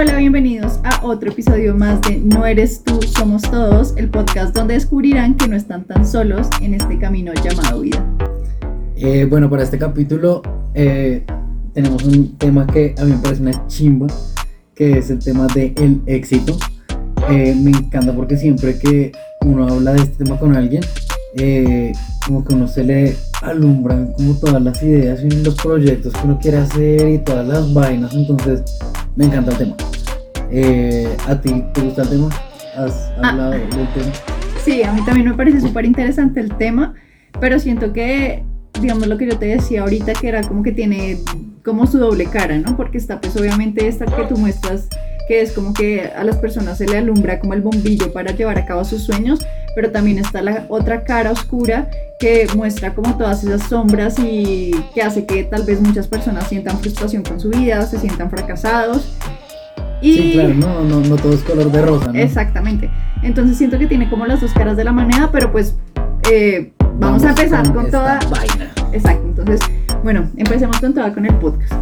hola, bienvenidos a otro episodio más de No eres tú, somos todos, el podcast donde descubrirán que no están tan solos en este camino llamado vida. Eh, bueno, para este capítulo eh, tenemos un tema que a mí me parece una chimba, que es el tema del éxito. Eh, me encanta porque siempre que uno habla de este tema con alguien, eh, como que uno se le alumbran como todas las ideas y los proyectos que uno quiere hacer y todas las vainas, entonces me encanta el tema. Eh, ¿A ti te gusta el tema? ¿Has Ah. hablado del tema? Sí, a mí también me parece súper interesante el tema, pero siento que, digamos lo que yo te decía ahorita, que era como que tiene como su doble cara, ¿no? Porque está pues obviamente esta que tú muestras, que es como que a las personas se le alumbra como el bombillo para llevar a cabo sus sueños, pero también está la otra cara oscura que muestra como todas esas sombras y que hace que tal vez muchas personas sientan frustración con su vida, se sientan fracasados. Y Sí, claro, no, no, no todo es color de rosa, ¿no? Exactamente. Entonces siento que tiene como las dos caras de la moneda, pero pues eh, vamos, a empezar con, toda. vaina. Exacto. Entonces, bueno, empecemos con toda con el podcast.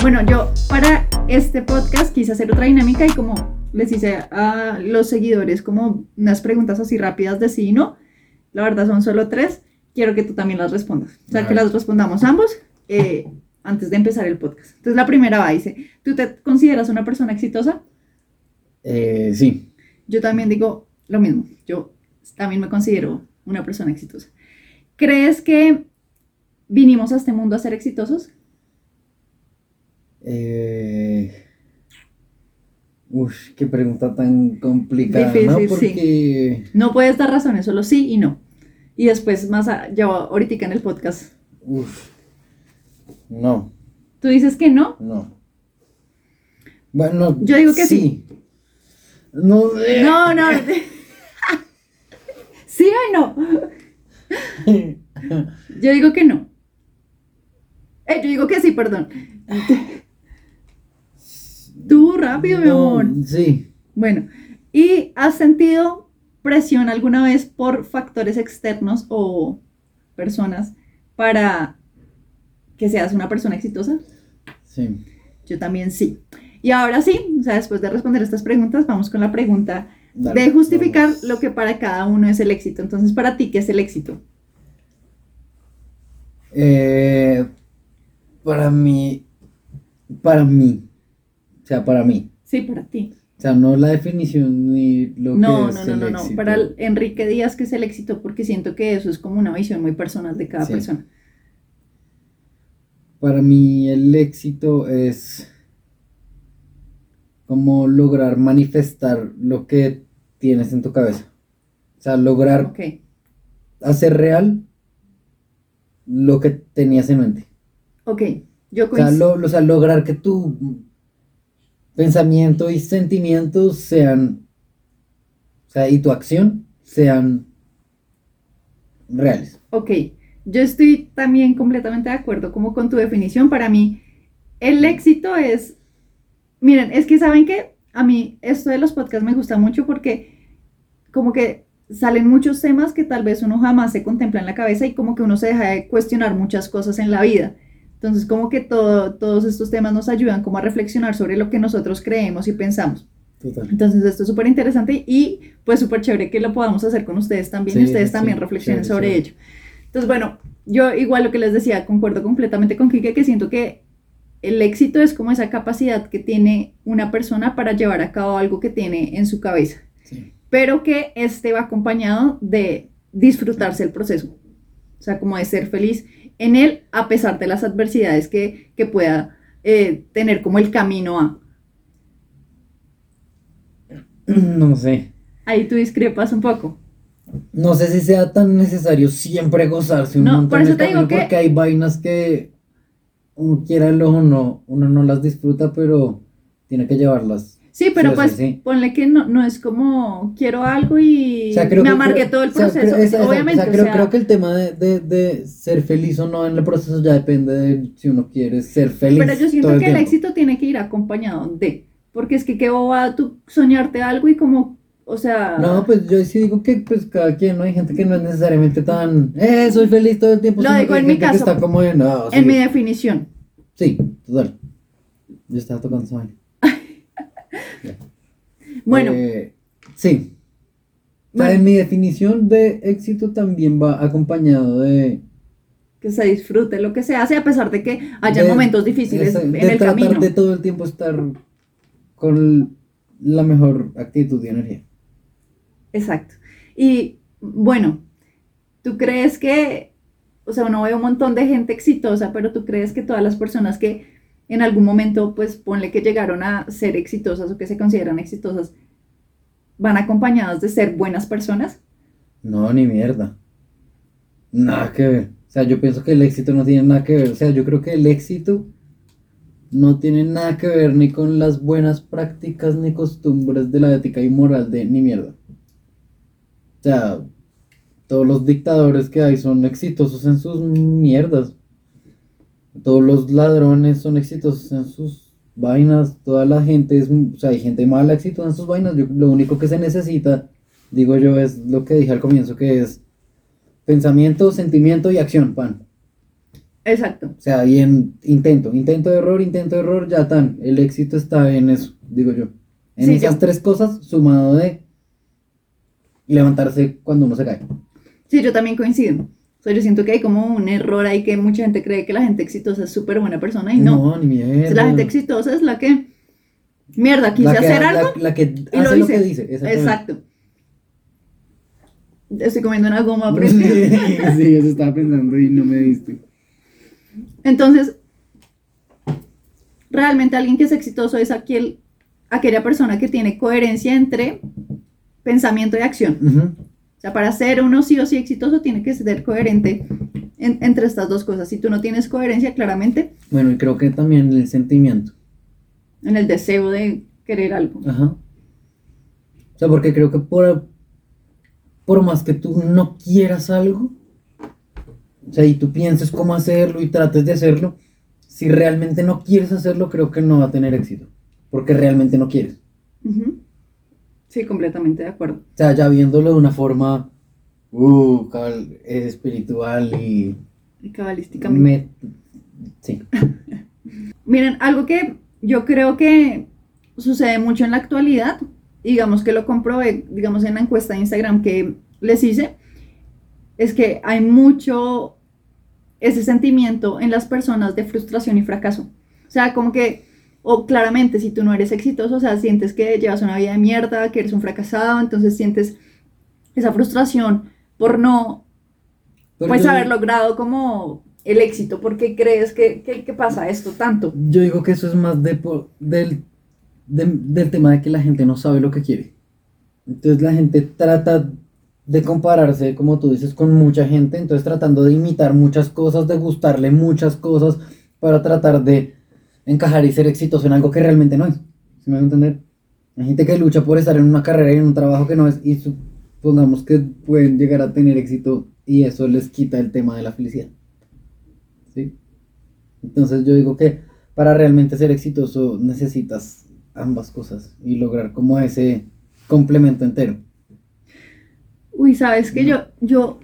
Bueno, yo para este podcast quise hacer otra dinámica y como les hice a los seguidores como unas preguntas así rápidas de sí y no, la verdad son solo tres, quiero que tú también las respondas. O sea, que las respondamos ambos eh, antes de empezar el podcast. Entonces la primera va, dice, ¿tú te consideras una persona exitosa? Eh, sí, Yo también digo lo mismo. Yo también me considero una persona exitosa. ¿Crees que vinimos a este mundo a ser exitosos? Eh... Uf, qué pregunta tan complicada, Difícil, ¿no? sí. Porque... No puedes dar razones, solo sí y no. Y después, más allá, ahorita en el podcast, Uf. No, tú dices que no. no. Bueno, Yo digo que sí. No, eh. No, no. ¿Sí o no? Yo digo que no. Eh, yo digo que sí, perdón. Tú rápido, mi No, amor. Sí. Bueno, ¿y has sentido presión alguna vez por factores externos o personas para que seas una persona exitosa? Sí. Yo también sí. Y ahora sí, o sea, después de responder estas preguntas, vamos con la pregunta Dale, de justificar vamos. lo que para cada uno es el éxito. Entonces, para ti, ¿qué es el éxito? Eh, para mí, para mí, o sea, para mí, Sí, para ti. O sea, no la definición ni lo No, que no, es no, el no, no. éxito. Para el- Enrique Díaz, ¿qué es el éxito? Porque siento que eso es como una visión muy personal de cada Sí. persona. Para mí el éxito es como lograr manifestar lo que tienes en tu cabeza. O sea, lograr Ok, hacer real lo que tenías en mente. ok. Yo O sea, coincido. lo- o sea, lograr que tu pensamiento y sentimientos sean, o sea, y tu acción sean reales. Ok, yo estoy también completamente de acuerdo como con tu definición. Para mí, el éxito es, miren, es que saben que a mí esto de los podcasts me gusta mucho porque como que salen muchos temas que tal vez uno jamás se contempla en la cabeza y como que uno se deja de cuestionar muchas cosas en la vida. Entonces como que todo, todos estos temas nos ayudan como a reflexionar sobre lo que nosotros creemos y pensamos. Total. Entonces esto es súper interesante y pues súper chévere que lo podamos hacer con ustedes también y ustedes también sí, reflexionen chévere, sobre chévere. ello. Entonces bueno, yo igual lo que les decía, concuerdo completamente con Kike que siento que el éxito es como esa capacidad que tiene una persona para llevar a cabo algo que tiene en su cabeza, Sí. pero que este va acompañado de disfrutarse el proceso, o sea, como de ser feliz en él a pesar de las adversidades que, que pueda eh, tener como el camino a. No sé. Ahí tú discrepas un poco. No sé si sea tan necesario siempre gozarse un No, montón por eso el te digo camino, que- porque hay vainas que uno quiera o no, uno no las disfruta, pero tiene que llevarlas. Sí, pero Sí, pues sí, sí. ponle que no, no es como quiero algo y O sea, creo me amargué todo el o sea, proceso. creo- esa- Obviamente, o sea, creo, o sea, creo que el tema de, de- de ser feliz o no en el proceso ya depende de si uno quiere ser feliz. pero yo siento todo que el éxito tiene que ir acompañado de, porque es que qué boba tú soñarte algo y como o sea... No, pues yo sí digo que pues cada quien, ¿no? Hay gente que no es necesariamente tan, eh, soy feliz todo el tiempo. Lo digo en mi caso. está como no, En mi definición. sí, total. Yo estaba tocando vaina. Bueno, Eh, sí. O sea, Bueno. en mi definición de éxito también va acompañado de... que se disfrute lo que se hace a pesar de que haya de- momentos difíciles esa- en de el tratar camino. de todo el tiempo estar con la mejor actitud y energía. Exacto. Y bueno, ¿tú crees que, o sea, uno ve un montón de gente exitosa, pero tú crees que todas las personas que en algún momento, pues ponle que llegaron a ser exitosas o que se consideran exitosas, van acompañadas de ser buenas personas? No, ni mierda. Nada que ver. O sea, yo pienso que el éxito no tiene nada que ver. O sea, yo creo que el éxito no tiene nada que ver ni con las buenas prácticas ni costumbres de la ética y moral de ni mierda. O sea, todos los dictadores que hay son exitosos en sus mierdas. Todos los ladrones son exitosos en sus vainas. Toda la gente es, o sea, hay gente mala exitosa en sus vainas. Yo- lo único que se necesita, digo yo, es lo que dije al comienzo, que es pensamiento, sentimiento y acción, pan. Exacto. O sea, y en intento, intento, error, intento, error, ya tan. El éxito está en eso, digo yo. En Sí, esas yo- tres cosas, sumado de levantarse cuando uno se cae. Sí, yo también coincido. Sea, yo siento que hay como un error ahí que mucha gente cree que la gente exitosa es súper buena persona y no. ni mierda. La gente exitosa es la que, mierda, quise que- hacer algo La, que y hace lo hice. que dice. Exacto. Estoy comiendo una goma, pero... Sí, sí, eso estaba pensando y no me diste. Entonces, realmente alguien que es exitoso es aquel, aquella persona que tiene coherencia entre pensamiento y acción. Ujú. O sea, para ser uno sí o sí exitoso tiene que ser coherente en- entre estas dos cosas. Si tú no tienes coherencia, claramente, Bueno, y creo que también el sentimiento. en el deseo de querer algo. Ajá. O sea, porque creo que por, por más que tú no quieras algo, o sea, y tú pienses cómo hacerlo y trates de hacerlo, si realmente no quieres hacerlo, creo que no va a tener éxito. Porque realmente no quieres. Ujú. Sí, completamente de acuerdo. O sea, ya viéndolo de una forma uh, cabal, espiritual y... Y cabalísticamente. me- sí. Miren, algo que yo creo que sucede mucho en la actualidad, digamos que lo comprobé, digamos en la encuesta de Instagram que les hice, es que hay mucho ese sentimiento en las personas de frustración y fracaso. O sea, como que, o claramente, si tú no eres exitoso, o sea, sientes que llevas una vida de mierda, que eres un fracasado, entonces sientes esa frustración por no pues haber logrado como el éxito. ¿Por qué crees que, que, que pasa esto tanto? Yo digo que eso es más de, del, de- del tema de que la gente no sabe lo que quiere. Entonces la gente trata de compararse, como tú dices, con mucha gente, entonces tratando de imitar muchas cosas, de gustarle muchas cosas para tratar de encajar y ser exitoso en algo que realmente no es. ¿Sí me voy a entender? Hay gente que lucha por estar en una carrera y en un trabajo que no es y supongamos que pueden llegar a tener éxito y eso les quita el tema de la felicidad. ¿Sí? Entonces yo digo que para realmente ser exitoso necesitas ambas cosas y lograr como ese complemento entero. Uy, sabes que yo, yo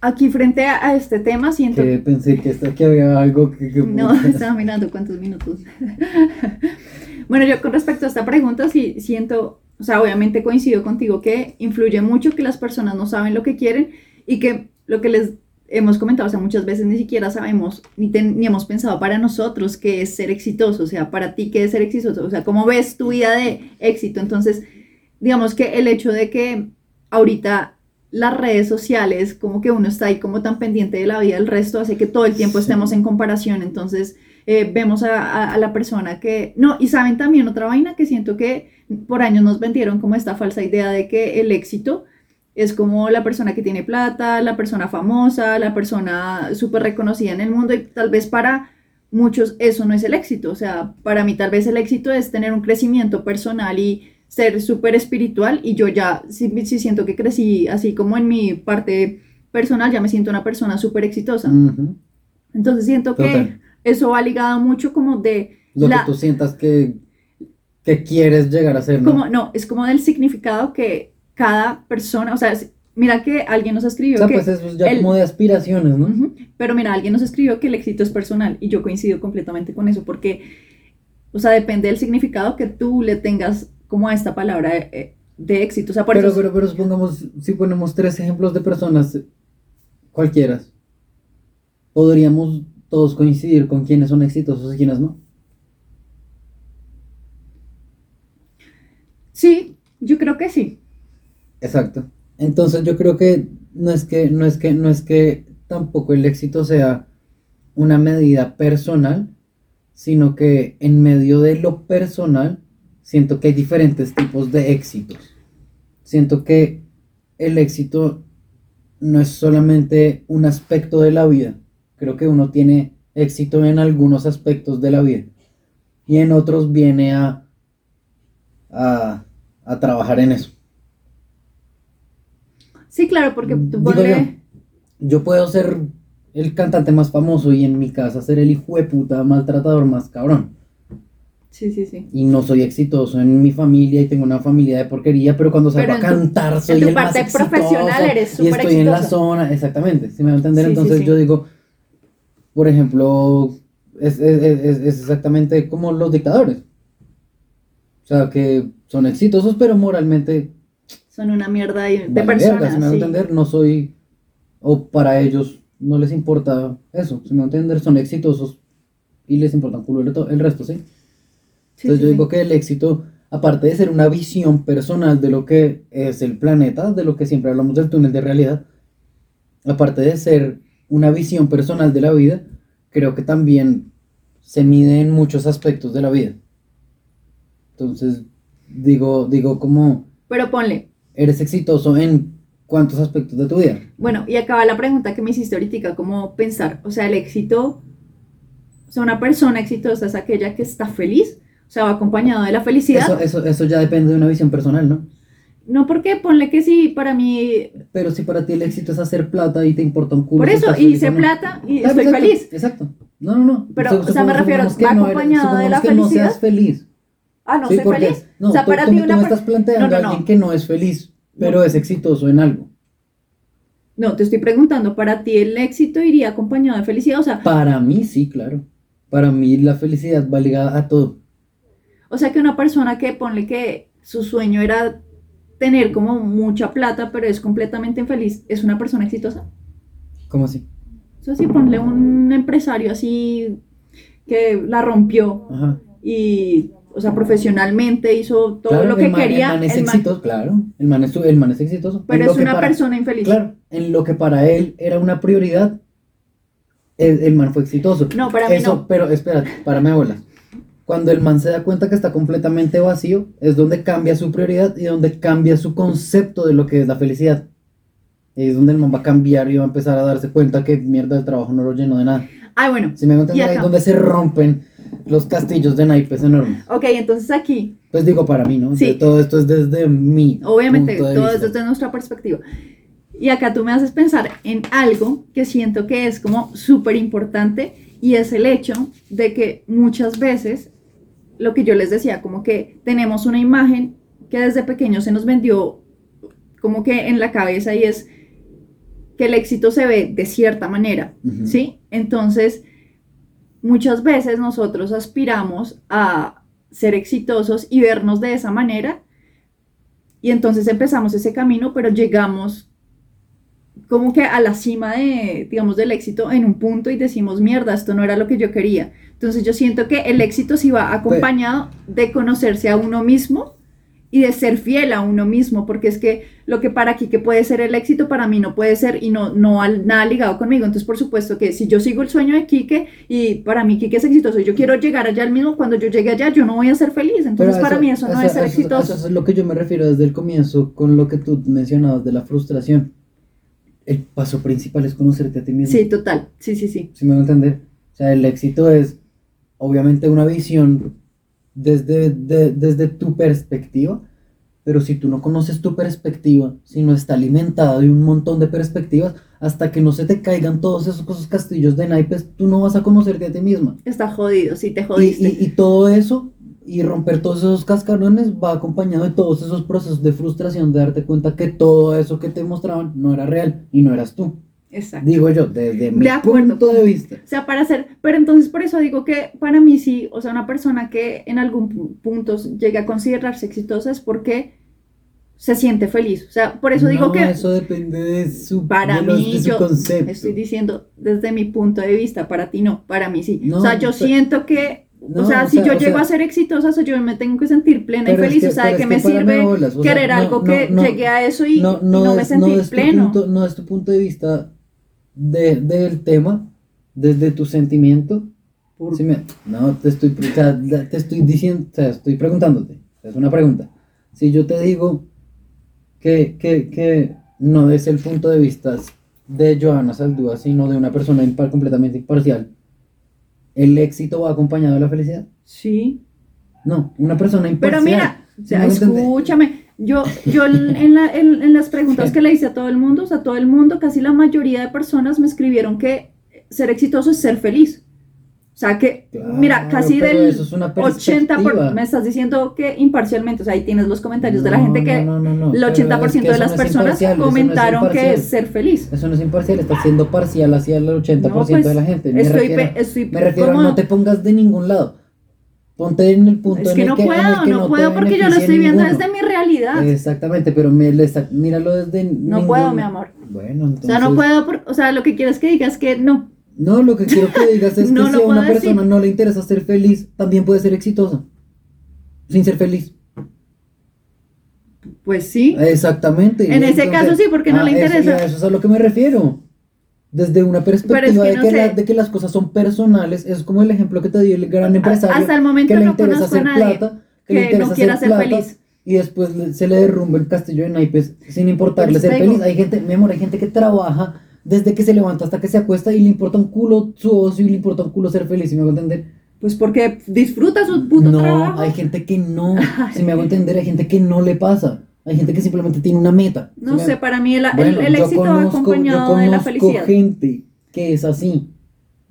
aquí frente a, este tema siento Que pensé que, esta- que había algo que... que- No, estaba mirando cuántos minutos. bueno, yo con respecto a esta pregunta, sí siento, o sea, obviamente coincido contigo que influye mucho que las personas no saben lo que quieren y que lo que les hemos comentado, o sea, muchas veces ni siquiera sabemos ni, ten- ni hemos pensado para nosotros qué es ser exitoso, o sea, para ti qué es ser exitoso, o sea, cómo ves tu vida de éxito. Entonces, digamos que el hecho de que ahorita las redes sociales, como que uno está ahí como tan pendiente de la vida del resto, hace que todo el tiempo Sí. estemos en comparación. Entonces, eh, vemos a, a- a la persona que... No, y saben también otra vaina que siento que por años nos vendieron como esta falsa idea de que el éxito es como la persona que tiene plata, la persona famosa, la persona súper reconocida en el mundo y tal vez para muchos eso no es el éxito. O sea, para mí tal vez el éxito es tener un crecimiento personal y ser súper espiritual y yo ya sí, sí siento que crecí así como en mi parte personal, ya me siento una persona súper exitosa. Ujú. Entonces siento que Total. eso va ligado mucho como de Lo la- que tú sientas que que quieres llegar a ser, ¿no? Como, no, es como del significado que cada persona, o sea, mira que alguien nos escribió o sea, que... pues eso es ya el- como de aspiraciones, ¿no? Ujú, Pero mira, alguien nos escribió que el éxito es personal y yo coincido completamente con eso porque, o sea, depende del significado que tú le tengas como a esta palabra de, de éxito. O sea, por pero, eso... pero, pero supongamos, si ponemos tres ejemplos de personas, cualquiera, podríamos todos coincidir con quiénes son exitosos y quiénes no. Sí, yo creo que sí. Exacto. Entonces yo creo que no es que, no es que, no es que tampoco el éxito sea una medida personal, sino que en medio de lo personal siento que hay diferentes tipos de éxitos. Siento que el éxito no es solamente un aspecto de la vida. Creo que uno tiene éxito en algunos aspectos de la vida y en otros viene a, a, a trabajar en eso. Sí, claro, porque tú Digo ponle... Yo puedo ser el cantante más famoso y en mi casa ser el hijo de puta maltratador más cabrón. Sí, sí, sí. Y no soy exitoso en mi familia y tengo una familia de porquería, pero cuando salgo Pero a tu- cantar soy tu el más parte exitoso profesional eres y súper estoy en la zona, exactamente, si me va a entender. Sí, Entonces sí. yo digo, por ejemplo, es, es- es- es exactamente como los dictadores. O sea, que son exitosos, pero moralmente Son una mierda de, vale personas. si me va a entender, no soy, o para ellos no les importa eso, si me va a entender, son exitosos y les importa un culo el resto, ¿sí? Sí, Entonces sí, yo sí. digo que el éxito, aparte de ser una visión personal de lo que es el planeta, de lo que siempre hablamos del túnel de realidad, aparte de ser una visión personal de la vida, creo que también se mide en muchos aspectos de la vida. Entonces, digo, digo como Pero ponle, eres exitoso en cuántos aspectos de tu vida. Bueno, y acaba la pregunta que me hiciste ahorita, como pensar, o sea, el éxito, o sea, una persona exitosa es aquella que está feliz, o sea, va acompañado de la felicidad. Eso, eso, eso ya depende de una visión personal, ¿no? No porque ponle que sí, para mí, Pero si para ti el éxito es hacer plata y te importa un culo. por eso, y hice no. plata y Claro, estoy exacto, feliz. Exacto. No, no, no. Pero, Sup- o sea, me refiero, ¿va no eres- acompañado de la que no felicidad? seas feliz. Ah, no Sí, soy feliz. No, o sea, tú, para tú- ti tú una me per- estás planteando No, no, a no. alguien que no es feliz, pero es exitoso en algo. No, te estoy preguntando, para ti el éxito iría acompañado de felicidad, o sea, Para mí, sí, claro. Para mí la felicidad va ligada a todo. O sea que una persona que ponle que su sueño era tener como mucha plata, pero es completamente infeliz, ¿es una persona exitosa? ¿Cómo así? Eso sí, ponle un empresario así que la rompió Ajá. y, o sea, profesionalmente hizo todo Claro, lo que el man- quería, El man es el man- exitoso, claro. El man es, el man es exitoso. pero En es una para- persona infeliz. Claro, en lo que para él era una prioridad, el, el man fue exitoso. No, para mí Eso, no. pero espérate, para mi abuela. Cuando el man se da cuenta que está completamente vacío, es donde cambia su prioridad y donde cambia su concepto de lo que es la felicidad. Y es donde el man va a cambiar y va a empezar a darse cuenta que mierda el trabajo no lo llenó de nada. Ah, bueno. Si me entender, ahí es donde se rompen los castillos de naipes enormes. Ok, entonces aquí, Pues digo para mí, ¿no? Sí. De todo esto es desde mi obviamente, punto de todo es desde nuestra perspectiva. Y acá tú me haces pensar en algo que siento que es como súper importante y es el hecho de que muchas veces, lo que yo les decía, como que tenemos una imagen que desde pequeño se nos vendió como que en la cabeza y es que el éxito se ve de cierta manera. ¿sí? Entonces, muchas veces nosotros aspiramos a ser exitosos y vernos de esa manera y entonces empezamos ese camino, pero llegamos como que a la cima de, digamos, del éxito en un punto y decimos, mierda, esto no era lo que yo quería. Entonces yo siento que el éxito sí va acompañado de conocerse a uno mismo y de ser fiel a uno mismo, porque es que lo que para Quique puede ser el éxito, para mí no puede ser y no, no al, nada ligado conmigo. Entonces, por supuesto que si yo sigo el sueño de Quique y para mí Quique es exitoso yo quiero llegar allá al mismo, cuando yo llegue allá yo no voy a ser feliz. Entonces, para mí eso no es ser eso- exitoso. Eso es lo que yo me refiero desde el comienzo con lo que tú mencionabas de la frustración. El paso principal es conocerte a ti mismo. Sí, total. Sí, sí, sí. ¿Sí me van a entender? O sea, el éxito es obviamente una visión desde, de- desde tu perspectiva, pero si tú no conoces tu perspectiva, si no está alimentada de un montón de perspectivas, hasta que no se te caigan todos esos, esos castillos de naipes, tú no vas a conocerte a ti misma. Está jodido, sí te Y, jodiste. y- y todo eso y romper todos esos cascarones va acompañado de todos esos procesos de frustración, de darte cuenta que todo eso que te mostraban no era real y no eras tú. Exacto. Digo yo, desde mi acuerdo. punto de vista. O sea, para hacer, pero entonces por eso digo que para mí sí, o sea, una persona que en algún pu- punto llega a considerarse exitosa es porque se siente feliz. O sea, por eso digo No, que Eso depende de su, para de los- mí de su yo concepto. estoy diciendo desde mi punto de vista, para ti no, para mí sí. No, o sea, yo pero- siento que, No, o sea, o si sea, yo llego sea- a ser exitosa, yo me tengo que sentir plena y es feliz. que- o sea, ¿de qué me sirve bolas, querer no, algo que no, llegue a eso y no, me es- tu pleno? punto- no es tu punto de vista de- del tema, desde tu sentimiento. Me- no, te estoy, te estoy diciendo, o sea, estoy preguntándote. Es una pregunta. Si yo te digo que, que, que no es el punto de vista de Joana Saldúa, sino de una persona impar- completamente imparcial, ¿el éxito va acompañado de la felicidad? Sí. No, una persona imparcial. Pero mira, o ¿Sí sea, escúchame, yo, yo en, la- en- en las preguntas que le hice a todo el mundo, o sea, todo el mundo, casi la mayoría de personas me escribieron que ser exitoso es ser feliz. O sea, que, mira, casi del eso es una 80%, por, me estás diciendo que imparcialmente, o sea, ahí tienes los comentarios de la gente que no, no, no, el pero 80% es que de las es personas es comentaron que es ser feliz. Eso no es imparcial, está siendo parcial hacia el 80% No, pues, de la gente. Me Estoy, refiero, pe- estoy me refiero a no te pongas de ningún lado. Ponte en el punto es en que el no que, en el puedo, que no puedo porque yo lo estoy viendo ninguno. desde mi realidad. Exactamente, pero me, está- míralo desde no ningún- puedo, mi amor. Bueno, O entonces... sea, no puedo, por- o sea, lo que quieres que digas que no. No, lo que quiero que digas es No que si a una decir. persona no le interesa ser feliz, también puede ser exitosa. Sin ser feliz. Pues sí. Exactamente. En ese Entonces, caso sí, porque no ah, le eso- interesa. a eso es a lo que me refiero. Desde una perspectiva Pero es que de, que sé. la- de que las cosas son personales, es como el ejemplo que te dio el gran empresario Hasta el momento que le no interesa hacer plata, que, le interesa no quiera hacer ser plata, feliz. y después se le derrumba el castillo de naipes sin importarle Pues ser feliz. Hay gente, mi amor, hay gente que trabaja desde que se levanta hasta que se acuesta y le importa un culo su ocio y le importa un culo ser feliz, ¿sí me hago entender? Pues porque disfruta su puto no, trabajo. hay gente que no, si me hago entender, hay gente que no le pasa. Hay gente que simplemente tiene una meta. No ¿sí sé, para mí el, el- Bueno, el yo éxito va conozco- acompañado yo de la conozco felicidad. gente que es así,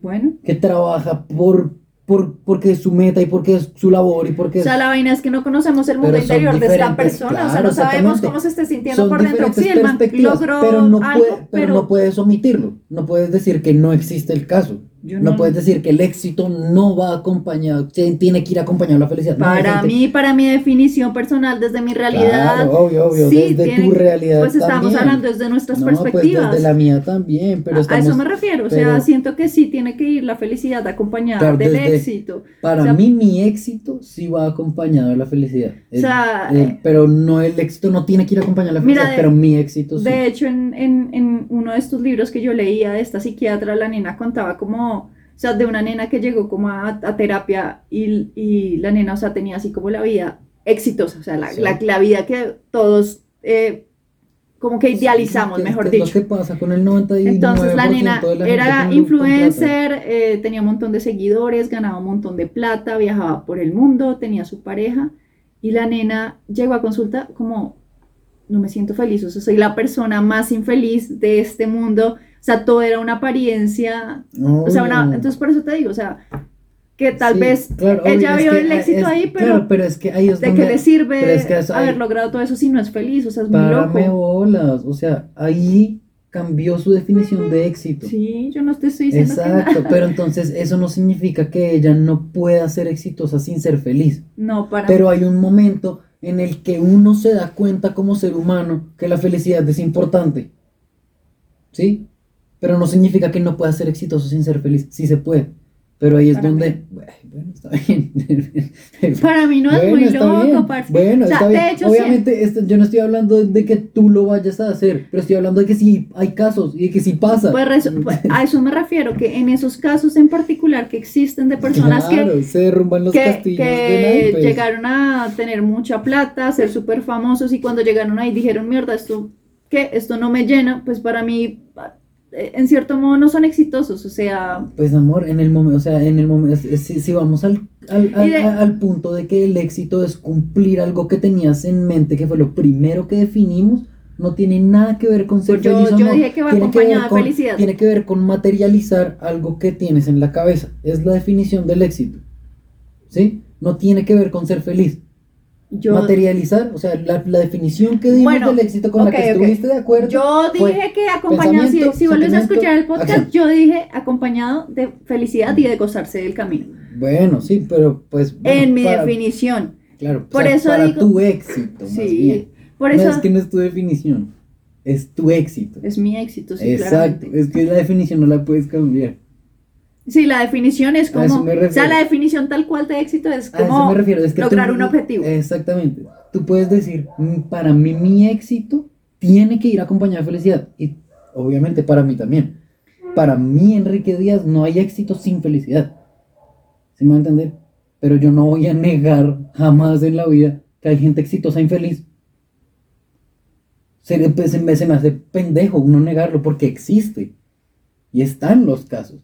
Bueno, que trabaja por, por porque es su meta y porque es su labor y porque o sea, la vaina es que no conocemos el mundo interior de esta persona. o sea, no sabemos cómo se esté sintiendo son por dentro. Sí, el man logró pero no, algo, puede- pero no puedes omitirlo. No puedes decir que no existe el caso. Yo No, no- puedes decir que el éxito no va acompañado, tiene que ir acompañado la felicidad. Para mí, para mi definición personal, desde mi realidad, Claro, obvio, obvio, sí, desde tu realidad pues estamos también. hablando desde nuestras no, pues perspectivas. desde la mía también, pero a eso me refiero, o sea, siento que sí tiene que ir la felicidad acompañada Claro, del desde- éxito. para o sea, mí mi éxito sí va acompañado de la felicidad. El- sea, el- pero no el éxito no tiene que ir acompañado de la Mira, felicidad, de- pero mi éxito sí. De hecho, en, en, en uno de estos libros que yo leía de esta psiquiatra, la nena contaba como, o sea, de una nena que llegó como a, a terapia y, y la nena, o sea, tenía así como la vida exitosa, o sea, la, Sí. la, la vida que todos eh, como que idealizamos, ¿Qué- mejor dicho. lo que pasa con el 99% Entonces la nena la era influencer, eh, tenía un montón de seguidores, ganaba un montón de plata, viajaba por el mundo, tenía su pareja y la nena llegó a consulta como, no me siento feliz, o sea, soy la persona más infeliz de este mundo, o sea, todo era una apariencia, contratan. o sea, una- entonces por eso te digo, o sea, que tal Sí, vez claro, ella obvio, vio el éxito es- ahí, pero Claro, pero es que ahí es ¿de qué le sirve es que haber ahí- logrado todo eso si no es feliz? O sea, es muy loco. bolas, o sea, ahí cambió su definición de éxito. Sí, yo no te estoy diciendo Exacto, pero entonces eso no significa que ella no pueda ser exitosa sin ser feliz. No, para Pero hay un momento en el que uno se da cuenta como ser humano que la felicidad es importante. ¿Sí? Pero no significa que no pueda ser exitoso sin ser feliz. Sí se puede. Pero ahí es Para donde... Bueno, está bien. Para mí no es Bueno, muy loco, bien. parce. Bueno, O sea, está bien. de hecho, sí- Obviamente, esto- yo no estoy hablando de que tú lo vayas a hacer, pero estoy hablando de que sí hay casos y de que sí pasa. Pues, pues, a eso me refiero, que en esos casos en particular que existen de personas claro, que, se derrumban los que, castillos que naipes. llegaron a tener mucha plata, ser súper famosos y cuando llegaron ahí dijeron, mierda, esto, ¿qué? Esto no me llena, pues para mí, en cierto modo, no son exitosos, o sea, Pues amor, en el momento, o sea, en el momento, si, si vamos al, al, al- Y de- al punto de que el éxito es cumplir algo que tenías en mente, que fue lo primero que definimos, no tiene nada que ver con ser Pues yo- feliz o yo no. dije que va Tiene de con- felicidad. Tiene que ver con materializar algo que tienes en la cabeza. Es la definición del éxito. ¿Sí? no tiene que ver con ser feliz. Yo, Materializar, o sea, la, la definición que dimos Bueno, del éxito con la que estuviste de acuerdo. yo dije que acompañado, si, si vuelves a escuchar el podcast, acción. yo dije acompañado de felicidad y de gozarse del camino. Bueno, sí, pero pues. bueno, en mi para- definición. Claro, por o sea, eso para digo- tu éxito, más Sí, bien. por No es que no es tu definición, es tu éxito. es mi éxito, sí, Exacto, claramente. es que la definición no la puedes cambiar. Sí, la definición es como, o sea, la definición tal cual de éxito es como es que lograr tú- un objetivo. Exactamente. Tú puedes decir, "Mm, para mí mi éxito tiene que ir acompañado de felicidad. Y obviamente para mí también. Para mí, Enrique Díaz, no hay éxito sin felicidad. ¿Sí me va a entender? Pero yo no voy a negar jamás en la vida que hay gente exitosa e infeliz. Se, se se me hace pendejo no negarlo porque existe. Y están los casos.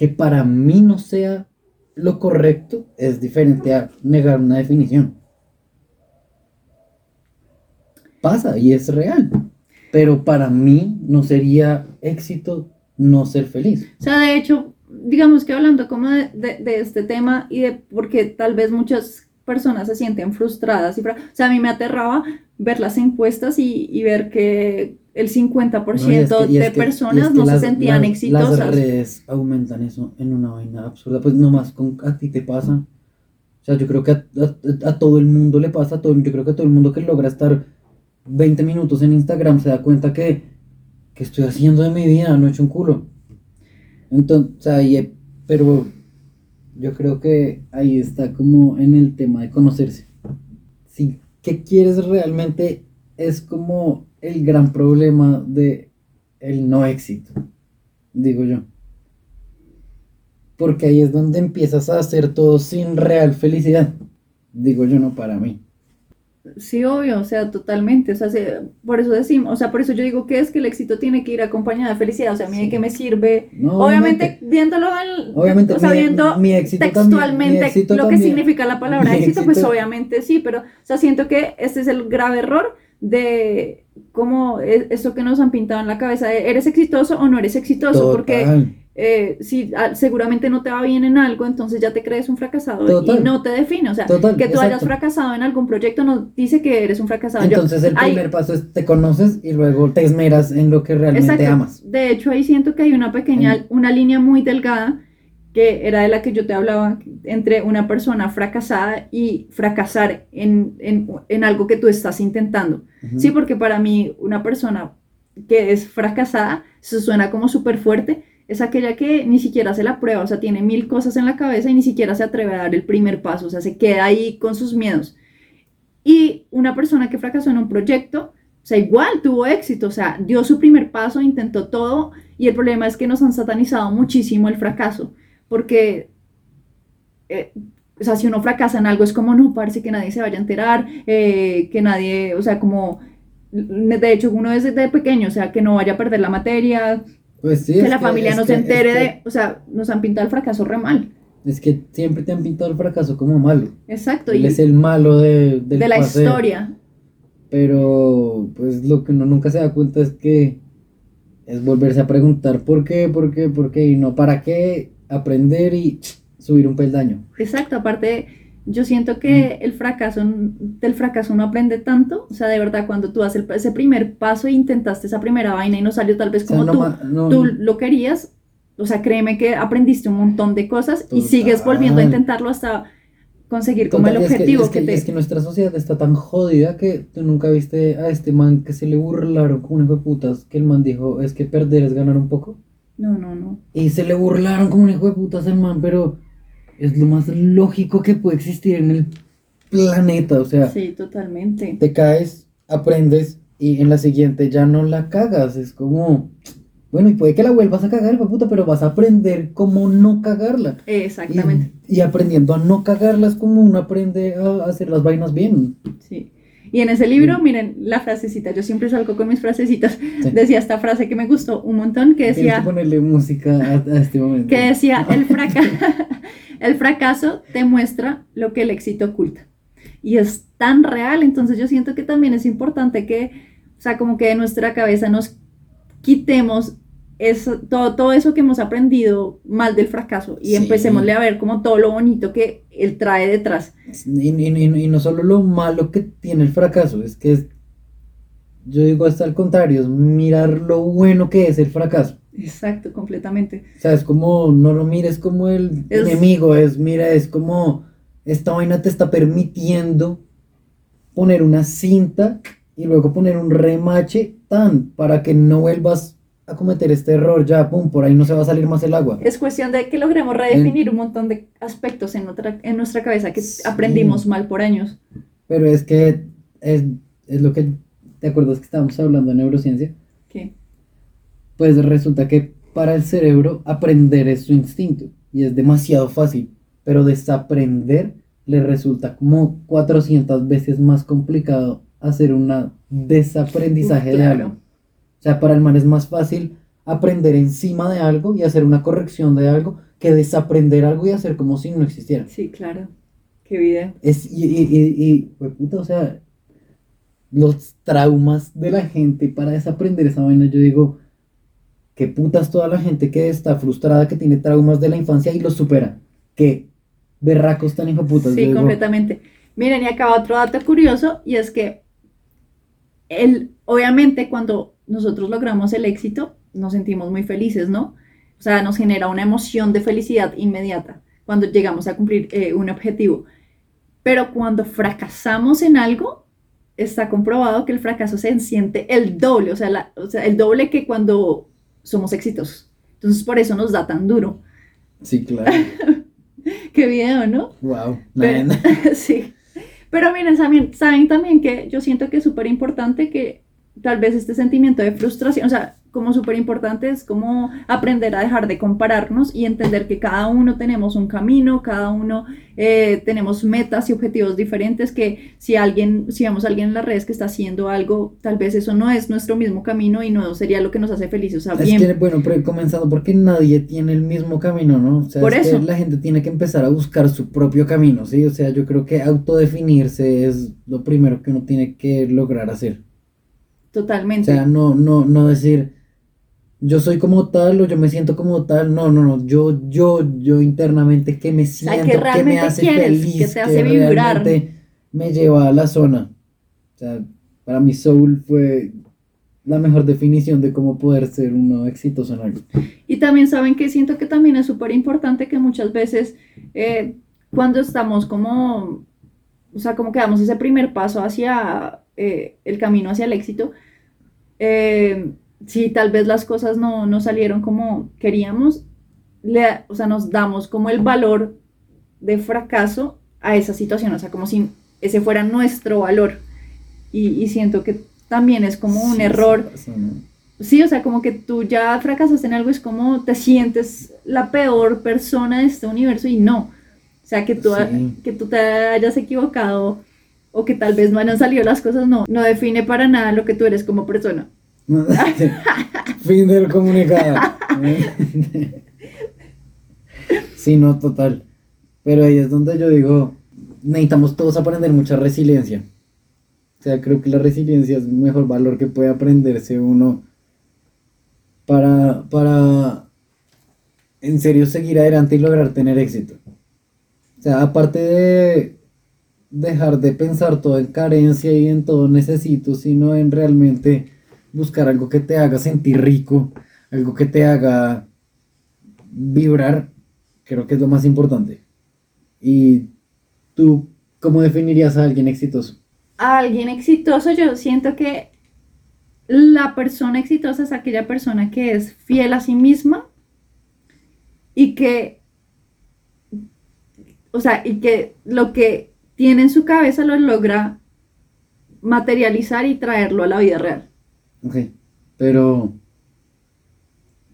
Que para mí no sea lo correcto es diferente a negar una definición. Pasa y es real. Pero para mí no sería éxito no ser feliz. O sea, de hecho, digamos que hablando como de, de- este tema y de porque tal vez muchas personas se sienten frustradas. Y, o sea, a mí me aterraba ver las encuestas y ver que el 50% No, es que- es de que- personas es que no las- se sentían las- exitosas. Las redes aumentan eso en una vaina absurda. Pues nomás con, a ti te pasa. O sea, yo creo que a, a- a todo el mundo le pasa. a todo- yo creo que a todo el mundo que logra estar 20 minutos en Instagram se da cuenta que, que estoy haciendo de mi vida, no he hecho un culo. Entonces, o sea, y, eh, pero yo creo que ahí está como en el tema de conocerse. Si qué quieres realmente es como el gran problema de el no éxito, digo yo. Porque ahí es donde empiezas a hacer todo sin real felicidad. Digo yo, no para mí. Sí, obvio, o sea, totalmente. O sea, se- por eso decimos, o sea, por eso yo digo que es que el éxito tiene que ir acompañado de felicidad. O sea, a mí de qué me sirve. No, Obviamente, viéndolo al- Obviamente, o sea, mi- viendo mi éxito también- textualmente mi lo que significa la palabra éxito, pues obviamente sí, pero, o sea, siento que este es el grave error de cómo es- eso que nos han pintado en la cabeza de eres exitoso o no eres exitoso, porque eh, si ah, seguramente no te va bien en algo, entonces ya te crees un fracasado Total. y no te define, o sea, Total, que tú hayas fracasado en algún proyecto no dice que eres un fracasado. Yo- Entonces el hay- primer paso es te conoces y luego te esmeras en lo que realmente Exacto. amas. De hecho, ahí siento que hay una pequeña, una línea muy delgada que era de la que yo te hablaba, entre una persona fracasada y fracasar en, en, en algo que tú estás intentando. Sí, porque para mí una persona que es fracasada, eso suena como súper fuerte, es aquella que ni siquiera se la prueba, o sea, tiene mil cosas en la cabeza y ni siquiera se atreve a dar el primer paso, o sea, se queda ahí con sus miedos. Y una persona que fracasó en un proyecto, o sea, igual tuvo éxito, o sea, dio su primer paso, intentó todo, y el problema es que nos han satanizado muchísimo el fracaso, porque, eh, o sea, si uno fracasa en algo es como, no, parece que nadie se vaya a enterar, eh, que nadie, o sea, como, de hecho, uno es desde pequeño, o sea, que no vaya a perder la materia, Pues sí, que la familia no se que- entere que- de, o sea, nos han pintado el fracaso re mal. Es que siempre te han pintado el fracaso como malo. Exacto, Él y es el malo de, del de la paseo. historia. Pero pues lo que uno nunca se da cuenta es que es volverse a preguntar por qué, por qué, por qué y no para qué aprender y subir un peldaño. Exacto, aparte, yo siento que Mm. el fracaso, del fracaso uno aprende tanto, o sea, de verdad, cuando tú haces ese primer paso e intentaste esa primera vaina y no salió tal vez O sea, como no tú, no- tú lo querías, o sea, créeme que aprendiste un montón de cosas y sigues volviendo a intentarlo hasta conseguir como Total, el es que- objetivo es que, que, te... es que nuestra sociedad está tan jodida que tú nunca viste a este man que se le burlaron como un hijo de putas, que el man dijo, es que perder es ganar un poco. No, no, no. Y se le burlaron como un hijo de putas al man, pero es lo más lógico que puede existir en el planeta. O sea, Sí, totalmente. te caes, aprendes y en la siguiente ya no la cagas. Es como, bueno, y puede que la vuelvas a cagar, puta, pero vas a aprender cómo no cagarla. Exactamente, Y, y aprendiendo a no cagarla es como uno aprende a hacer las vainas bien. sí. Y en ese libro, miren, la frasecita, yo siempre salgo con mis frasecitas, Sí. decía esta frase que me gustó un montón, que decía... que ponerle música a, a este momento. que decía, el, fraca- el fracaso te muestra lo que el éxito oculta. Y es tan real, entonces yo siento que también es importante que, o sea, como que de nuestra cabeza nos quitemos es todo, todo eso que hemos aprendido mal del fracaso y Sí. empecémosle a ver como todo lo bonito que él trae detrás. Y, y- no solo lo malo que tiene el fracaso, es que es- yo digo hasta al contrario, es mirar lo bueno que es el fracaso. Exacto, completamente. O sea, es como, no lo mires como el Es- enemigo, es, mira, es como, esta vaina te está permitiendo poner una cinta y luego poner un remache tan para que no vuelvas a cometer este error, ya, pum, por ahí no se va a salir más el agua. Es cuestión de que logremos redefinir un montón de aspectos en, otra, en nuestra cabeza que Sí. aprendimos mal por años. Pero es que es, es lo que, ¿te acuerdas que estábamos hablando de neurociencia? ¿Qué? Pues resulta que para el cerebro aprender es su instinto y es demasiado fácil, pero desaprender le resulta como 400 veces más complicado hacer un desaprendizaje Uf, de claro. algo. O sea, para el man es más fácil aprender encima de algo y hacer una corrección de algo que desaprender algo y hacer como si no existiera. Sí, claro. Qué video. Es, y, y, y, y, pues, puta, o sea, los traumas de la gente para desaprender esa vaina, yo digo, que putas toda la gente que está frustrada, que tiene traumas de la infancia y los supera. Que berracos tan hijo putas. Sí, completamente. Miren, y acá otro dato curioso, y es que el, obviamente cuando nosotros logramos el éxito, nos sentimos muy felices, ¿no? O sea, nos genera una emoción de felicidad inmediata cuando llegamos a cumplir eh, un objetivo. Pero cuando fracasamos en algo, está comprobado que el fracaso se siente el doble, o sea, la- o sea, el doble que cuando somos exitosos. Entonces, por eso nos da tan duro. Sí, claro. Qué video, ¿no? wow. Pero- man. sí. Pero miren, saben, saben también que yo siento que es súper importante que tal vez este sentimiento de frustración, o sea, como súper importante es como aprender a dejar de compararnos y entender que cada uno tenemos un camino, cada uno eh, tenemos metas y objetivos diferentes, que si alguien, si vemos a alguien en las redes que está haciendo algo, tal vez eso no es nuestro mismo camino y no sería lo que nos hace felices. O sea, Es que, bueno, pero comenzando porque nadie tiene el mismo camino, ¿no? O sea, Por es eso. que la gente tiene que empezar a buscar su propio camino, ¿sí? O sea, yo creo que autodefinirse es lo primero que uno tiene que lograr hacer. O totalmente. sea, no, no, no decir, yo soy como tal o yo me siento como tal. No, no, no. Yo, yo, yo internamente que me sea, siento, que que, me realmente hace quieres, feliz, que te hace vibrar. me lleva a la zona. O sea, para mí Soul fue la mejor definición de cómo poder ser uno exitoso en algo. Y también saben que siento que también es súper importante que muchas veces eh, cuando estamos como, o sea, como que damos ese primer paso hacia eh, el camino hacia el éxito, eh, si tal vez las cosas no, no salieron como queríamos, le, o sea, nos damos como el valor de fracaso a esa situación, o sea, como si ese fuera nuestro valor. Y, y siento que también es como un Sí, error. sí o sea, como que tú ya fracasaste en algo, es como te sientes la peor persona de este universo y no. O sea, que tú, que tú te hayas equivocado o que tal vez no hayan salido las cosas, no, no define para nada lo que tú eres como persona. fin del comunicado. sí, no, total. Pero ahí es donde yo digo, necesitamos todos aprender mucha resiliencia. O sea, creo que la resiliencia es el mejor valor que puede aprenderse uno para, para en serio seguir adelante y lograr tener éxito. O sea, aparte de dejar de pensar todo en carencia y en todo necesito, sino en realmente buscar algo que te haga sentir rico, algo que te haga vibrar, creo que es lo más importante. ¿Y tú cómo definirías a alguien exitoso? A alguien exitoso, yo siento que la persona exitosa es aquella persona que es fiel a sí misma y que, o sea, y que lo que tiene en su cabeza lo logra materializar y traerlo a la vida real. Ok, pero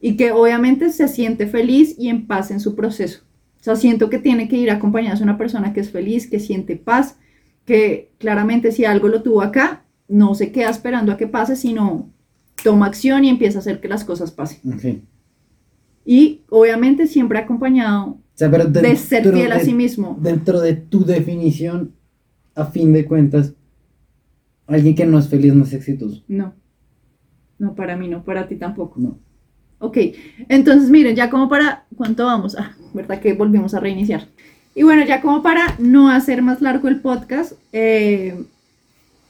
Y que obviamente se siente feliz y en paz en su proceso. O sea, siento que tiene que ir acompañada de una persona que es feliz, que siente paz, que claramente si algo lo tuvo acá, no se queda esperando a que pase, sino toma acción y empieza a hacer que las cosas pasen. ok. Y obviamente siempre acompañado O sea, pero de ser fiel a sí mismo. Dentro de tu definición, a fin de cuentas, alguien que no es feliz no es exitoso. No, no para mí, no para ti tampoco. No. Ok, entonces miren, ya como para, ¿cuánto vamos? Ah, ¿verdad que volvimos a reiniciar? Y bueno, ya como para no hacer más largo el podcast, eh,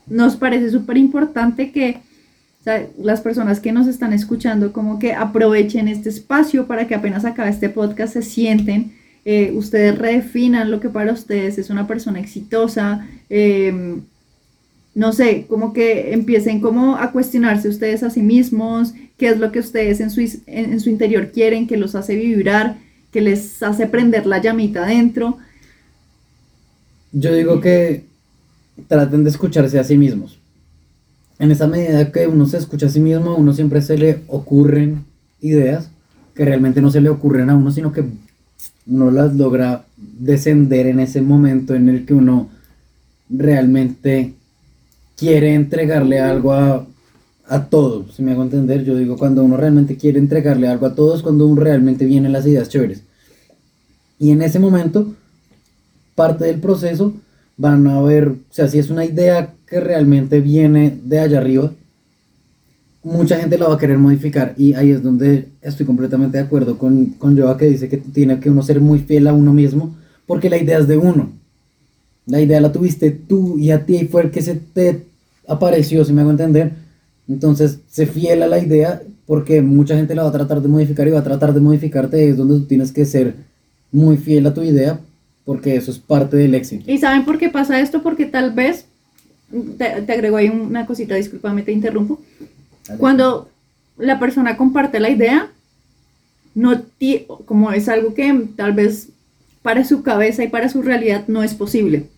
nos parece súper importante que las personas que nos están escuchando como que aprovechen este espacio para que apenas acabe este podcast se sienten, eh, ustedes redefinan lo que para ustedes es una persona exitosa, eh, no sé, como que empiecen como a cuestionarse ustedes a sí mismos, qué es lo que ustedes en su, en, su interior quieren, que los hace vibrar, que les hace prender la llamita adentro. Yo digo que traten de escucharse a sí mismos. En esa medida que uno se escucha a sí mismo, a uno siempre se le ocurren ideas que realmente no se le ocurren a uno, sino que no las logra descender en ese momento en el que uno realmente quiere entregarle algo a, a todos, si me hago entender, yo digo, cuando uno realmente quiere entregarle algo a todos, cuando uno realmente vienen las ideas chéveres. Y en ese momento, parte del proceso van a ver, o sea, si es una idea que realmente viene de allá arriba, mucha gente la va a querer modificar y ahí es donde estoy completamente de acuerdo con, con Joa que dice que tiene que uno ser muy fiel a uno mismo porque la idea es de uno. La idea la tuviste tú y a ti fue el que se te apareció, si me hago entender. Entonces, se fiel a la idea porque mucha gente la va a tratar de modificar y va a tratar de modificarte. Es donde tú tienes que ser muy fiel a tu idea porque eso es parte del éxito. ¿Y saben por qué pasa esto? Porque tal vez, te, te agrego ahí una cosita, discúlpame, te interrumpo. Cuando la persona comparte la idea, no como es algo que tal vez para su cabeza y para su realidad no es posible.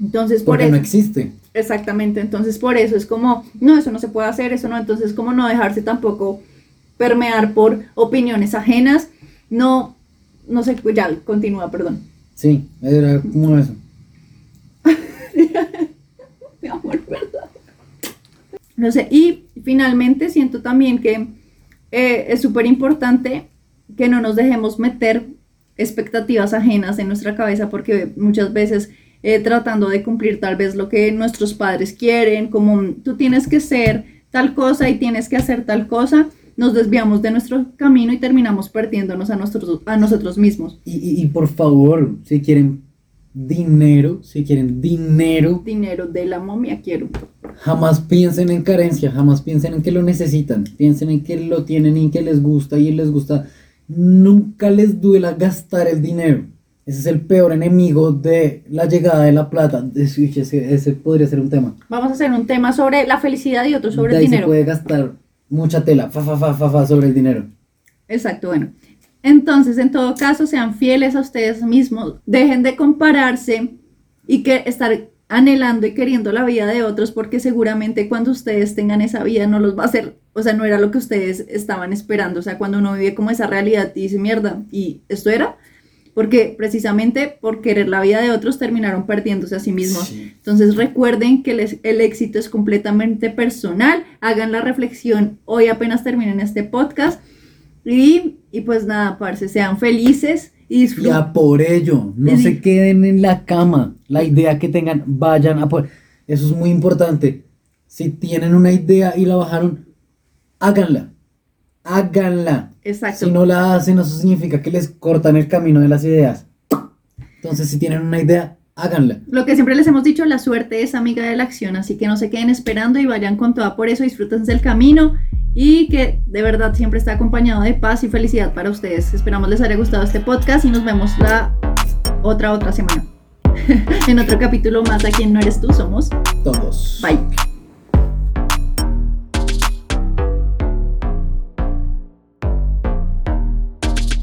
Entonces, por Porque no existe. Exactamente, entonces por eso es como, no, eso no se puede hacer, eso no, entonces como no dejarse tampoco permear por opiniones ajenas, no, no sé, ya, continúa, perdón. Sí, era como eso. Mi amor, ¿verdad? No sé, y finalmente siento también que eh, es súper importante que no nos dejemos meter expectativas ajenas en nuestra cabeza porque muchas veces eh, tratando de cumplir tal vez lo que nuestros padres quieren, como tú tienes que ser tal cosa y tienes que hacer tal cosa, nos desviamos de nuestro camino y terminamos perdiéndonos a nosotros, a nosotros mismos. Y, y, por favor, si quieren dinero, si quieren dinero. Dinero de la momia quiero. Jamás piensen en carencia, jamás piensen en que lo necesitan, piensen en que lo tienen y que les gusta y les gusta. Nunca les duela gastar el dinero. Ese es el peor enemigo de la llegada de la plata. Ese, ese podría ser un tema. Vamos a hacer un tema sobre la felicidad y otro sobre el dinero. Se puede gastar mucha tela, fa, fa, fa, fa, fa, sobre el dinero. Exacto, bueno. Entonces, en todo caso, sean fieles a ustedes mismos. Dejen de compararse y que estar anhelando y queriendo la vida de otros porque seguramente cuando ustedes tengan esa vida no los va a hacer, o sea, no era lo que ustedes estaban esperando, o sea, cuando uno vive como esa realidad y dice, mierda, ¿y esto era? Porque precisamente por querer la vida de otros terminaron perdiéndose a sí mismos. Entonces recuerden que el, éxito es completamente personal, hagan la reflexión hoy apenas terminen este podcast y, y pues nada, parce, sean felices y disfruten. Ya por ello, no se queden en la cama, la idea que tengan, vayan a por... Eso es muy importante. Si tienen una idea y la bajaron, háganla háganla. Exacto. Si no la hacen, eso significa que les cortan el camino de las ideas. Entonces, si tienen una idea, háganla. Lo que siempre les hemos dicho, la suerte es amiga de la acción, así que no se queden esperando y vayan con toda por eso, disfrútense el camino y que de verdad siempre está acompañado de paz y felicidad para ustedes. Esperamos les haya gustado este podcast y nos vemos la otra otra semana. en otro capítulo más, a quien no eres tú, somos todos. Bye.